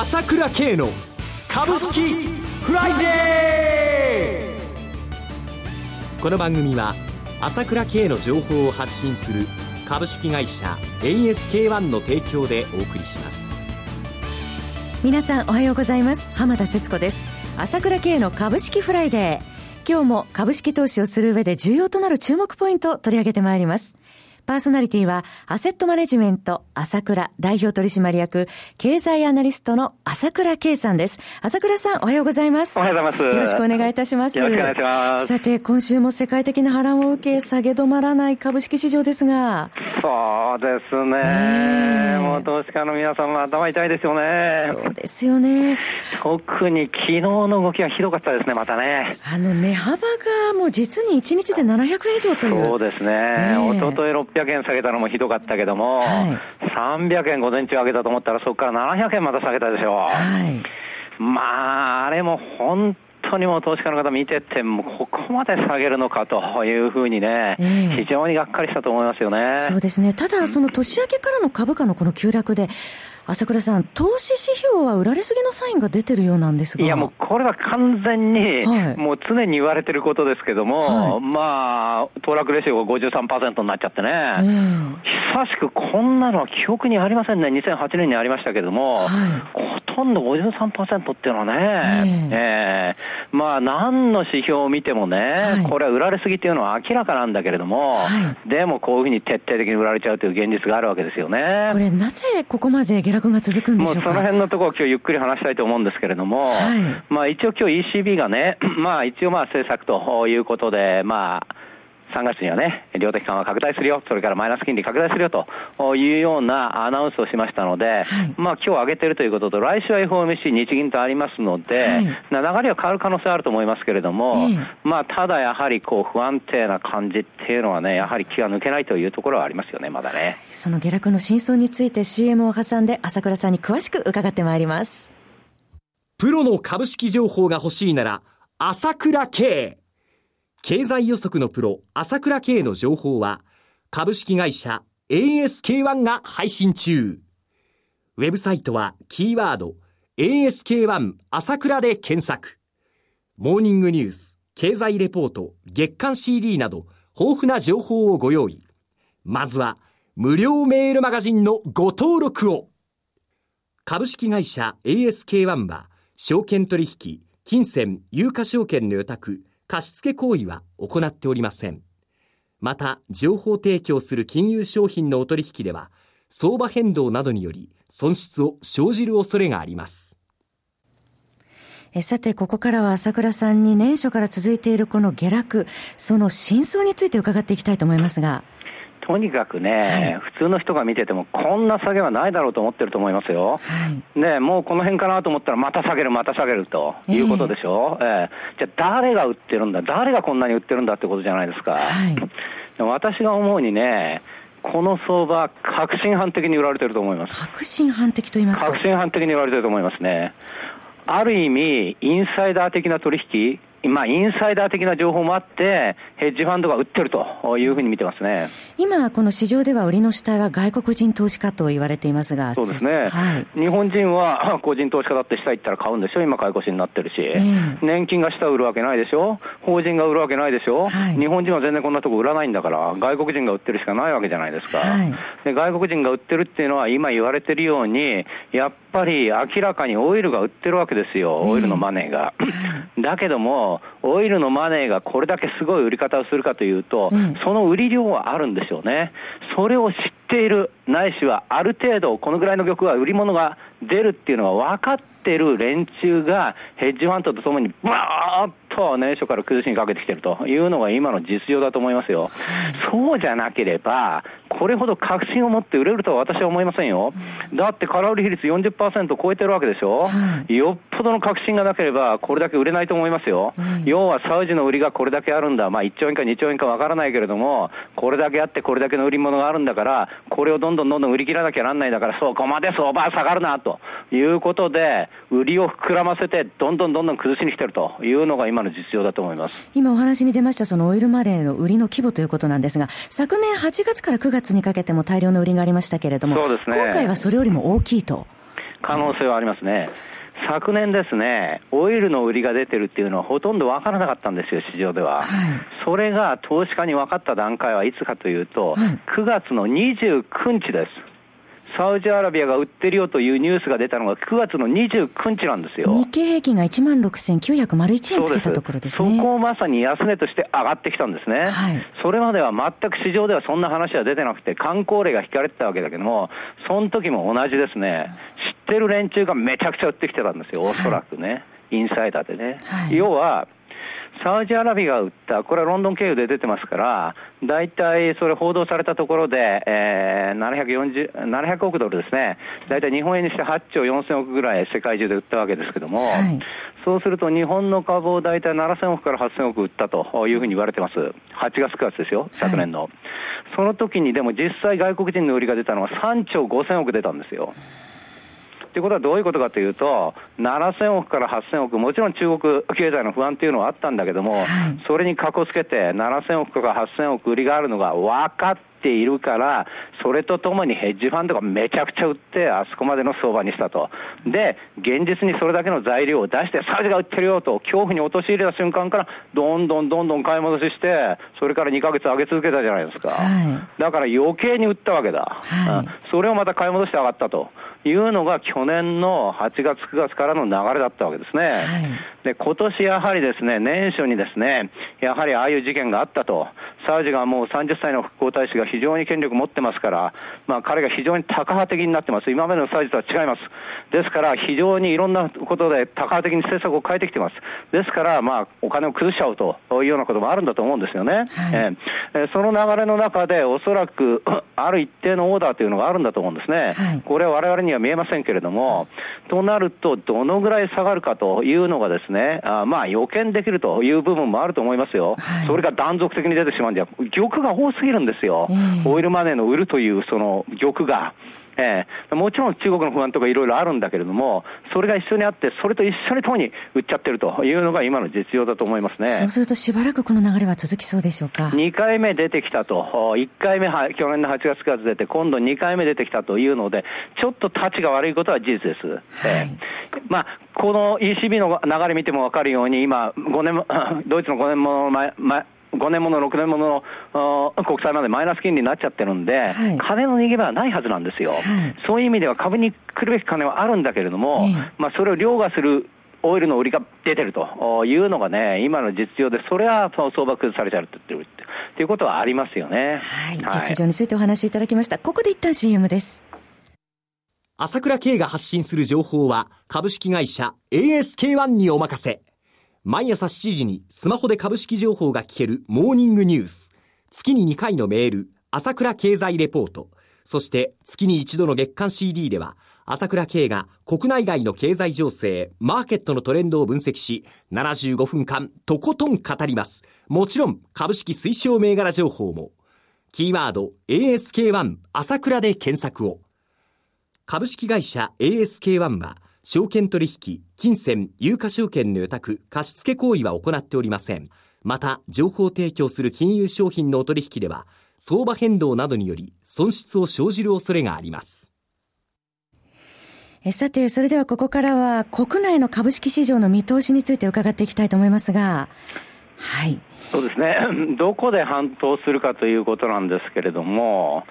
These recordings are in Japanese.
朝倉慶の株式フライデー。この番組は朝倉慶の情報を発信する株式会社 ASK-1 の提供でお送りします。皆さんおはようございます。浜田節子です。朝倉慶の株式フライデー。今日も株式投資をする上で重要となる注目ポイントを取り上げてまいります。パーソナリティは、アセットマネジメント、朝倉代表取締役、経済アナリストの朝倉圭さんです。朝倉さん、おはようございます。おはようございます。よろしくお願いいたします。よろしくお願いします。さて、今週も世界的な波乱を受け、下げ止まらない株式市場ですが。そうですね。もう投資家の皆さんも頭痛いですよね。そうですよね。特に昨日の動きがひどかったですね、またね。あの、値幅がもう実に1日で700円以上という。そうですね。おととい600円下げたのもひどかったけども、はい、300円午前中上げたと思ったら、そこから700円また下げたでしょう。はい、まあ、あれも本当にもう投資家の方見てて、もここまで下げるのかというふうにね、えー、非常にがっかりしたと思いますよね。そうですね。ただ、その年明けからの株価のこの急落で、朝倉さん、投資指標は売られすぎのサインが出てるようなんですが。いや、もうこれは完全に、はい、もう常に言われてることですけども、はい、まあ、騰落レシオが53%になっちゃってね、えー、久しくこんなのは記憶にありませんね。2008年にありましたけども、はい。ほとんど53%っていうのはね、えー、えー、まあ、何の指標を見てもね、はい、これは売られすぎっていうのは明らかなんだけれども、はい、でもこういうふうに徹底的に売られちゃうという現実があるわけですよね。これ、なぜここまで下落が続くんでしょうか？もうその辺のところを今日ゆっくり話したいと思うんですけれども、はい、まあ一応今日 ECB がね、まあ一応まあ政策ということで、まあ、3月にはね、量的緩和拡大するよ、それからマイナス金利拡大するよというようなアナウンスをしましたので、はい、まあ今日上げてるということと、来週は FOMC、日銀とありますので、はい、流れは変わる可能性あると思いますけれども、まあただやはりこう不安定な感じっていうのはね、やはり気が抜けないというところはありますよね、まだね。その下落の真相について CM を挟んで、朝倉さんに詳しく伺ってまいります。プロの株式情報が欲しいなら、朝倉慶。経済予測のプロ、朝倉慶の情報は、株式会社 ASK1 が配信中。ウェブサイトは、キーワード、ASK1 朝倉で検索。モーニングニュース、経済レポート、月間 CD など、豊富な情報をご用意。まずは、無料メールマガジンのご登録を。株式会社 ASK1 は、証券取引、金銭、有価証券の予託、貸付行為は行っておりません。また、情報提供する金融商品のお取引では、相場変動などにより損失を生じる恐れがあります。えさて、ここからは朝倉さんに年初から続いているこの下落、その真相について伺っていきたいと思いますが。とにかくね、はい、普通の人が見てても、こんな下げはないだろうと思ってると思いますよ。はい、で、もうこの辺かなと思ったら、また下げる、また下げるということでしょ？えー、えー、じゃあ、誰が売ってるんだ、誰がこんなに売ってるんだってことじゃないですか。はい、私が思うにね、この相場、確信犯的に売られてると思います。確信犯的と言いますか？確信犯的に売られてると思いますね。ある意味、インサイダー的な取引、まあ、インサイダー的な情報もあって、ヘッジファンドが売ってるというふうに見てますね。今、この市場では売りの主体は外国人投資家と言われていますが、そうですね。はい、日本人は 個人投資家だって下行ったら買うんでしょ？今買い越しになってるし、えー、年金が下売るわけないでしょ？法人が売るわけないでしょ、はい、日本人は全然こんなとこ売らないんだから、外国人が売ってるしかないわけじゃないですか。はい、で外国人が売ってるっていうのは、今言われてるように、やっぱり明らかにオイルが売ってるわけですよ、オイルのマネーが。だけども、オイルのマネーがこれだけすごい売り方をするかというと、うん、その売り量はあるんでしょうね。それを知っている、ないしはある程度、このぐらいの玉は売り物が出るっていうのは分かってる連中が、ヘッジファンドとともに、バーッと年初から崩しにかけてきてるというのが今の実情だと思いますよ。そうじゃなければ、これほど確信を持って売れるとは私は思いませんよ。だって空売り比率40%超えてるわけでしょ、よっぽどの確信がなければ、これだけ売れないと思いますよ。要はサウジの売りがこれだけあるんだ。まあ1兆円か2兆円かわからないけれども、これだけあってこれだけの売り物があるんだから、これをどんどんどんどん売り切らなきゃなんないんだから、そこまで相場は下がるな、ということで、売りを膨らませて、どんどんどんどん崩しに来てるというのが今の実情だと思います。今お話に出ましたそのオイルマネーの売りの規模ということなんですが、昨年8月から9月にかけても大量の売りがありましたけれども、そうですね、今回はそれよりも大きいと。可能性はありますね。昨年ですね、オイルの売りが出てるっていうのはほとんど分からなかったんですよ、市場では。はい、それが投資家に分かった段階はいつかというと、はい、9月の29日です。サウジアラビアが売ってるよというニュースが出たのが9月の29日なんですよ。日経平均が1万6901円つけたところですね。そこをまさに安値として上がってきたんですね。はい、それまでは全く市場ではそんな話は出てなくて、観光例が引かれてたわけだけども、その時も同じですね。知ってる連中がめちゃくちゃ売ってきてたんですよ、おそらくね。はい、インサイダーでね。はい、要は、サウジアラビアが売った、これはロンドン経由で出てますから、大体それ報道されたところで、えー、740 700億ドルですね、大体日本円にして8兆4000億ぐらい世界中で売ったわけですけども、はい、そうすると日本の株を大体7000億から8000億売ったというふうに言われてます、8月、9月ですよ、昨年の。はい、その時にでも実際、外国人の売りが出たのは3兆5000億出たんですよ。ということはどういうことかというと、7000億から8000億、もちろん中国経済の不安というのはあったんだけども、はい、それにかこつけて、7000億から8000億売りがあるのが分かっているから、それとともにヘッジファンドがめちゃくちゃ売って、あそこまでの相場にしたと。で、現実にそれだけの材料を出して、サウジが売ってるよと、恐怖に陥れた瞬間から、どんどんどんどん買い戻しして、それから2ヶ月上げ続けたじゃないですか。はい、だから余計に売ったわけだ。はい、それをまた買い戻して上がったと。いうのが去年の8月、9月からの流れだったわけですね。はい、で、今年やはりですね、年初にですね、やはりああいう事件があったと。サウジがもう30歳の復興大使が非常に権力持ってますから、まあ彼が非常にタカ派的になってます。今までのサウジとは違います。ですから非常にいろんなことでタカ派的に政策を変えてきてます。ですから、まあお金を崩しちゃうというようなこともあるんだと思うんですよね。はい、えー、その流れの中でおそらく ある一定のオーダーというのがあるんだと思うんですね。はい、これは我々には見えませんけれども、となると、どのぐらい下がるかというのがですね、あまあ予見できるという部分もあると思いますよ。はい、それが断続的に出てしまうんじゃ、玉が多すぎるんですよ。オイルマネーの売るというその玉が。えー、もちろん中国の不安とかいろいろあるんだけれども、それが一緒にあって、それと一緒にともに売っちゃってるというのが今の実情だと思いますね。そうするとしばらくこの流れは続きそうでしょうか？2回目出てきたと、1回目は去年の8月から出て、今度2回目出てきたというので、ちょっと立ちが悪いことは事実です。はい、えー、まあ、この ECB の流れ見ても分かるように、今、5年も、ドイツの5年も前、前5年もの、6年もの国債までマイナス金利になっちゃってるんで、はい、金の逃げ場はないはずなんですよ、はい、そういう意味では株に来るべき金はあるんだけれども、まあ、それを凌駕するオイルの売りが出てるというのがね、今の実情で、それは相場崩されちゃうって言ってるということはありますよね。はい、実情についてお話しいただきました。ここで一旦 CM です。朝倉慶が発信する情報は、株式会社 ASK-1 にお任せ。毎朝7時にスマホで株式情報が聞けるモーニングニュース。月に2回のメール、朝倉経済レポート。そして月に一度の月間 CD では、朝倉慶が国内外の経済情勢、マーケットのトレンドを分析し、75分間とことん語ります。もちろん株式推奨銘柄情報も。キーワード ASK1 朝倉で検索を。株式会社 ASK1 は、証券取引、金銭、有価証券の予託、貸付行為は行っておりません。また、情報提供する金融商品のお取引では、相場変動などにより損失を生じる恐れがあります。えさて、それではここからは国内の株式市場の見通しについて伺っていきたいと思いますが、はい。そうですね。どこで反騰するかということなんですけれども、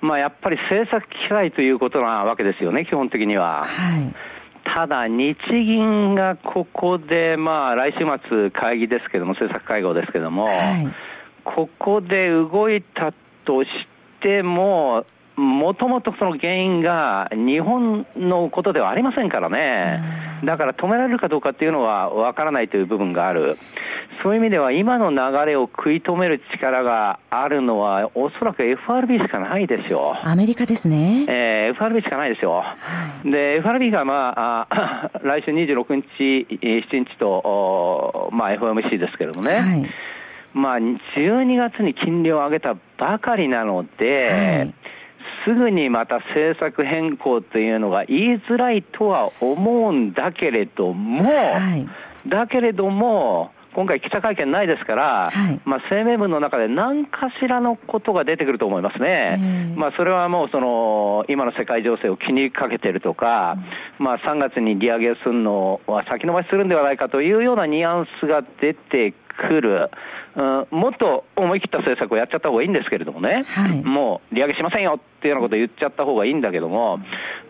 まあ、やっぱり政策機会ということなわけですよね、基本的には。はい、ただ、日銀がここで、まあ、来週末会議ですけども、政策会合ですけども、はい、ここで動いたとしても、もともとその原因が日本のことではありませんからね、だから止められるかどうかっていうのは分からないという部分がある。そういう意味では今の流れを食い止める力があるのはおそらく FRB しかないですよ。アメリカですね。えー、FRB しかないですよ。で、FRB がまあ、あ 来週26日、7日と、まあ FOMC ですけれどもね。はいまあ、12月に金利を上げたばかりなので、はいすぐにまた政策変更というのが言いづらいとは思うんだけれども、はい、だけれども、今回記者会見ないですから、はい、まあ、声明文の中で何かしらのことが出てくると思いますね。まあ、それはもうその、今の世界情勢を気にかけてるとか、うん、まあ、3月に利上げをするのは先延ばしするんではないかというようなニュアンスが出てくる。うん、もっと思い切った政策をやっちゃった方がいいんですけれどもね、はい、もう利上げしませんよっていうようなことを言っちゃった方がいいんだけども、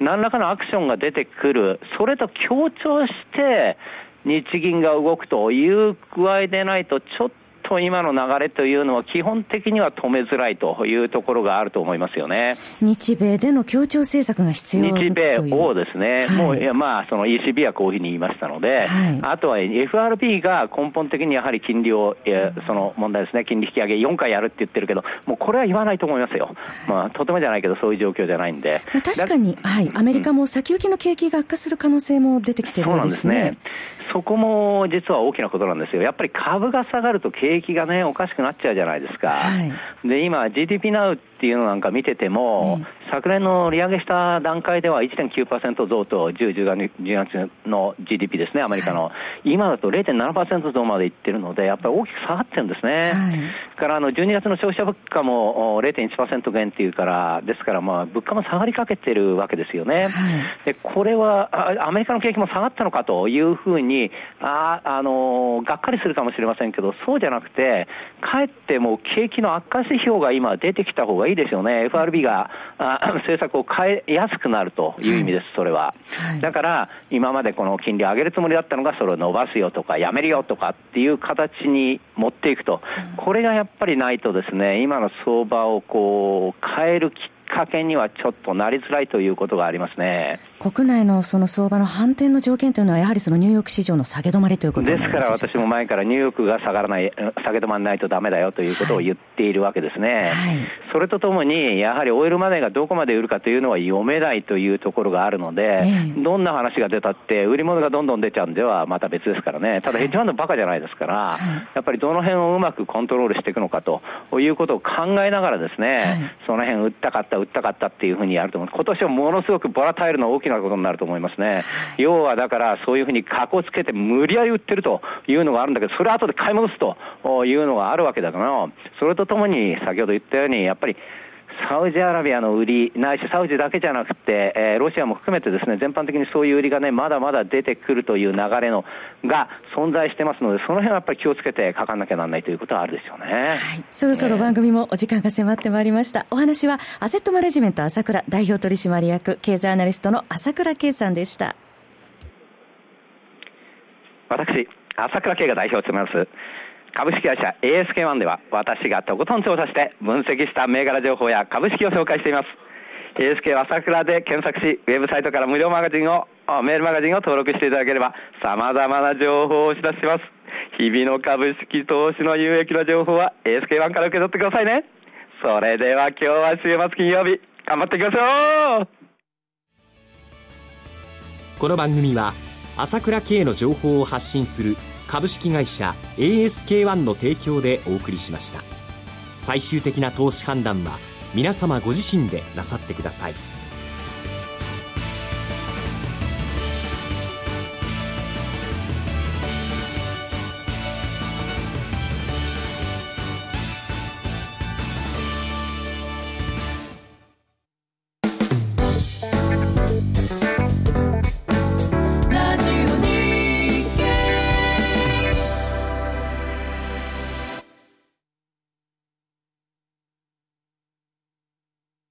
何らかのアクションが出てくる、それと強調して、日銀が動くという具合でないと、ちょっと今の流れというのは、基本的には止めづらいというところがあると思いますよね。日米での協調政策が必要日米をですね、はい、もういやまあ、その ECB はこういうふうに言いましたので、はい、あとは FRB が根本的にやはり金利を、えその問題ですね、金利引き上げ4回やるって言ってるけど、もうこれは言わないと思いますよ、まあ、とてもじゃないけど、そういう状況じゃないんで。確かに、はい、アメリカも先行きの景気が悪化する可能性も出てきてるようですね。そこも実は大きなことなんですよ。やっぱり株が下がると景気がね、おかしくなっちゃうじゃないですか。はい、で、今 GDP ナウっていうのなんか見てても、昨年の利上げした段階では1.9%増と10、10月の GDP ですね、アメリカの。今だと0.7%増までいってるので、やっぱり大きく下がってるんですね。はい、からあの12月の消費者物価も0.1%減っていうから、ですからまあ物価も下がりかけてるわけですよね。はい、でこれはアメリカの景気も下がったのかというふうに、ああのがっかりするかもしれませんけど、そうじゃなくて、かえってもう景気の悪化指標が今出てきた方がいいですよね。FRB があ政策を変えやすくなるという意味です、それは。だから、今までこの金利を上げるつもりだったのが、それを伸ばすよとか、やめるよとかっていう形に持っていくと、これがやっぱりないとですね、今の相場をこう変えるきっかけにはちょっとなりづらいということがありますね。国内のその相場の反転の条件というのは、やはりそのニューヨーク市場の下げ止まりということですから私も前からニューヨークが下がらない、下げ止まらないとだめだよということを言っているわけですね、はい、それとともに、やはりオイルマネーがどこまで売るかというのは読めないというところがあるので、えどんな話が出たって、売り物がどんどん出ちゃうんではまた別ですからね、ただヘッジファンドばかじゃないですから、はい、やっぱりどの辺をうまくコントロールしていくのかということを考えながらですね、はい、その辺売ったかった、売ったかったっていうふうにやると思う。今年はものすごくボラタイルの大きなことになると思いますね。要はだからそういうふうにかこつけて無理やり売ってるというのがあるんだけど、それ後で買い戻すというのがあるわけだから、それとともに先ほど言ったように、やっぱりサウジアラビアの売り、ないしサウジだけじゃなくて、えー、ロシアも含めてですね、全般的にそういう売りがね、まだまだ出てくるという流れの、が存在してますので、その辺はやっぱり気をつけてかかんなきゃならないということはあるでしょうね。はい、そろそろ番組もお時間が迫ってまいりました。お話は、アセットマネジメント朝倉代表取締役、経済アナリストの朝倉圭さんでした。私、朝倉圭が代表を務めます。株式会社 ASK1 では私がとことん調査して分析した銘柄情報や株式を紹介しています。ASK 朝倉で検索しウェブサイトから無料マガジンをメールマガジンを登録していただければ様々な情報をお知らせします。日々の株式投資の有益な情報は ASK1 から受け取ってくださいね。それでは今日は週末金曜日頑張っていきましょう。この番組は朝倉慶の情報を発信する株式会社 ASK-1 の提供でお送りしました。最終的な投資判断は皆様ご自身でなさってください。